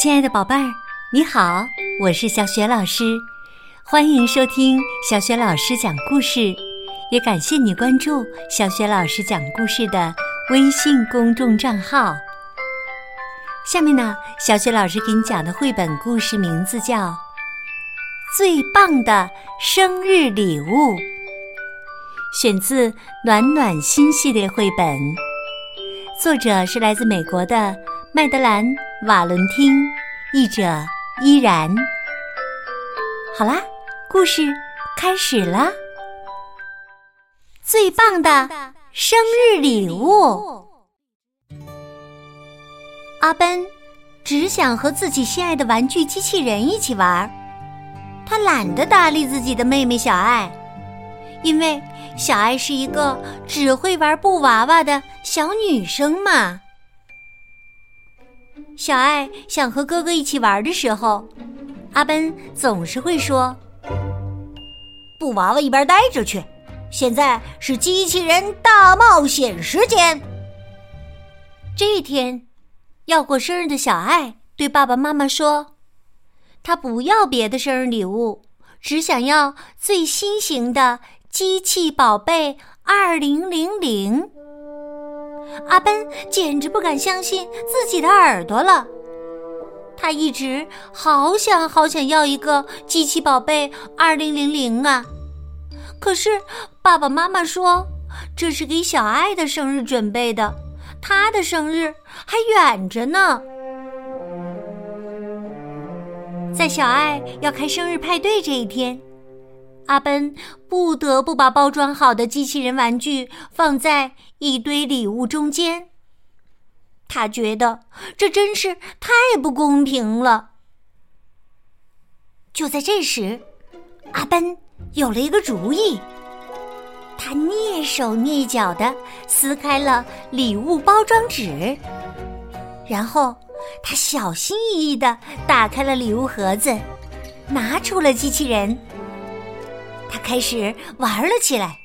亲爱的宝贝儿，你好，我是小雪老师，欢迎收听小雪老师讲故事，也感谢你关注小雪老师讲故事的微信公众账号。下面呢，小雪老师给你讲的绘本故事名字叫《最棒的生日礼物》，选自《暖暖心》系列绘本，作者是来自美国的麦德兰。瓦伦汀，译者依然。好啦，故事开始了。最棒的生日礼物，阿奔只想和自己心爱的玩具机器人一起玩，他懒得搭理自己的妹妹小爱，因为小爱是一个只会玩布娃娃的小女生嘛。小爱想和哥哥一起玩的时候，阿奔总是会说：“布娃娃一边待着去，现在是机器人大冒险时间。”这一天，要过生日的小爱对爸爸妈妈说：“他不要别的生日礼物，只想要最新型的机器宝贝二零零零。”阿奔简直不敢相信自己的耳朵了，他一直好想好想要一个机器宝贝二零零零啊！可是爸爸妈妈说这是给小爱的生日准备的，他的生日还远着呢。在小爱要开生日派对这一天。阿奔不得不把包装好的机器人玩具放在一堆礼物中间。他觉得这真是太不公平了。就在这时，阿奔有了一个主意。他蹑手蹑脚的撕开了礼物包装纸，然后他小心翼翼的打开了礼物盒子，拿出了机器人。他开始玩了起来，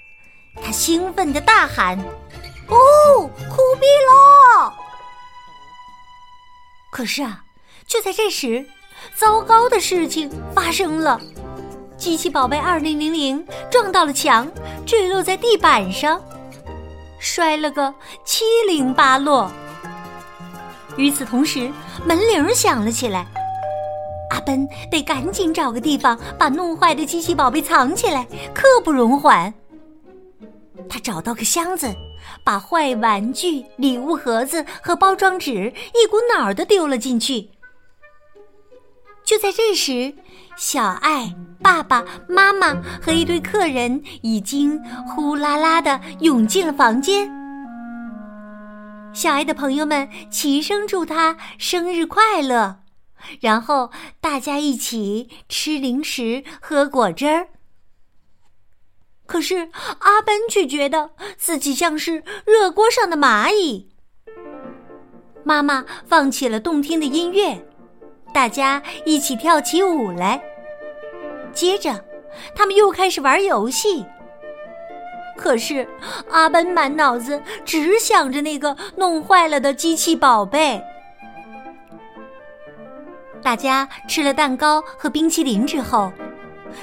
他兴奋的大喊：“哦，酷毙了！”可是啊，就在这时，糟糕的事情发生了，机器宝贝二零零零撞到了墙，坠落在地板上，摔了个七零八落。与此同时，门铃响了起来。阿奔得赶紧找个地方把弄坏的机器宝贝藏起来，刻不容缓。他找到个箱子，把坏玩具、礼物盒子和包装纸一股脑儿的丢了进去。就在这时，小爱、爸爸妈妈和一堆客人已经呼啦啦的涌进了房间。小爱的朋友们齐声祝他生日快乐。然后大家一起吃零食、喝果汁儿。可是阿奔却觉得自己像是热锅上的蚂蚁。妈妈放起了动听的音乐，大家一起跳起舞来。接着，他们又开始玩游戏。可是阿奔满脑子只想着那个弄坏了的机器宝贝。大家吃了蛋糕和冰淇淋之后，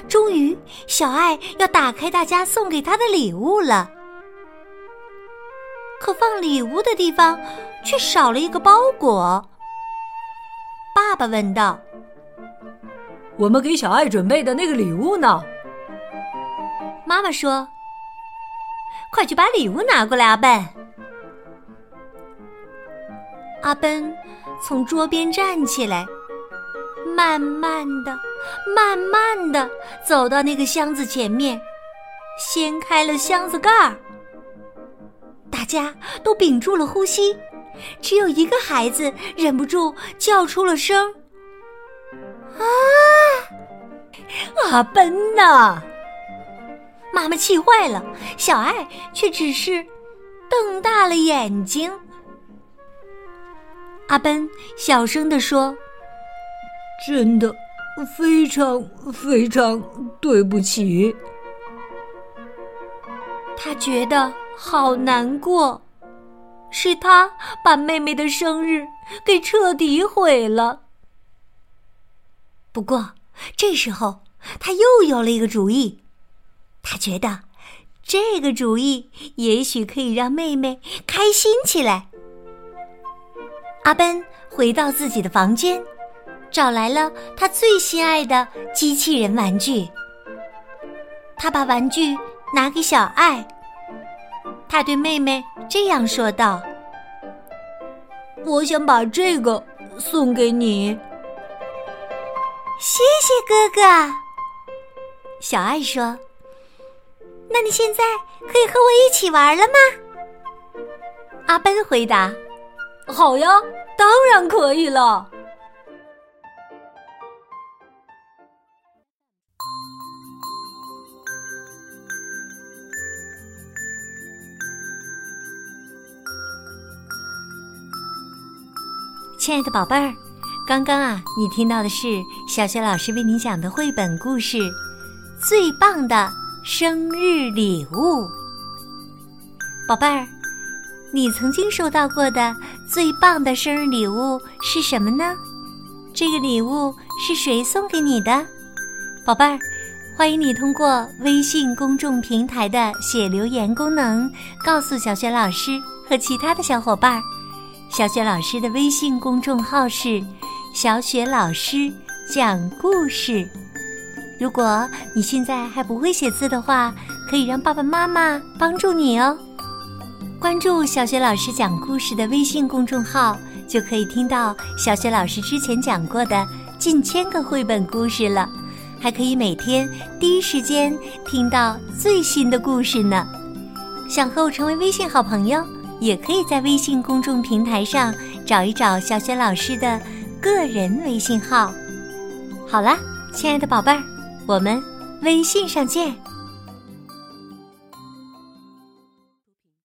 终于小爱要打开大家送给她的礼物了。可放礼物的地方却少了一个包裹。爸爸问道：“我们给小爱准备的那个礼物呢？”妈妈说：“快去把礼物拿过来，阿笨。”阿奔从桌边站起来。慢慢的，慢慢的走到那个箱子前面，掀开了箱子盖儿。大家都屏住了呼吸，只有一个孩子忍不住叫出了声：“啊，阿奔呐！”妈妈气坏了，小爱却只是瞪大了眼睛。阿奔小声的说。真的，非常非常对不起。他觉得好难过，是他把妹妹的生日给彻底毁了。不过这时候他又有了一个主意，他觉得这个主意也许可以让妹妹开心起来。阿奔回到自己的房间，找来了他最心爱的机器人玩具。他把玩具拿给小爱，他对妹妹这样说道：“我想把这个送给你。”谢谢哥哥。小爱说：“那你现在可以和我一起玩了吗？”阿奔回答：“好呀，当然可以了。”亲爱的宝贝儿。刚刚啊，你听到的是小雪老师为你讲的绘本故事《最棒的生日礼物》。宝贝儿，你曾经收到过的最棒的生日礼物是什么呢？这个礼物是谁送给你的？宝贝儿，欢迎你通过微信公众平台的写留言功能，告诉小雪老师和其他的小伙伴儿。小雪老师的微信公众号是。小雪老师讲故事。如果你现在还不会写字的话，可以让爸爸妈妈帮助你哦。关注小雪老师讲故事的微信公众号，就可以听到小雪老师之前讲过的近千个绘本故事了，还可以每天第一时间听到最新的故事呢。想和我成为微信好朋友，也可以在微信公众平台上找一找小雪老师的。个人微信号，好了，亲爱的宝贝儿，我们微信上见。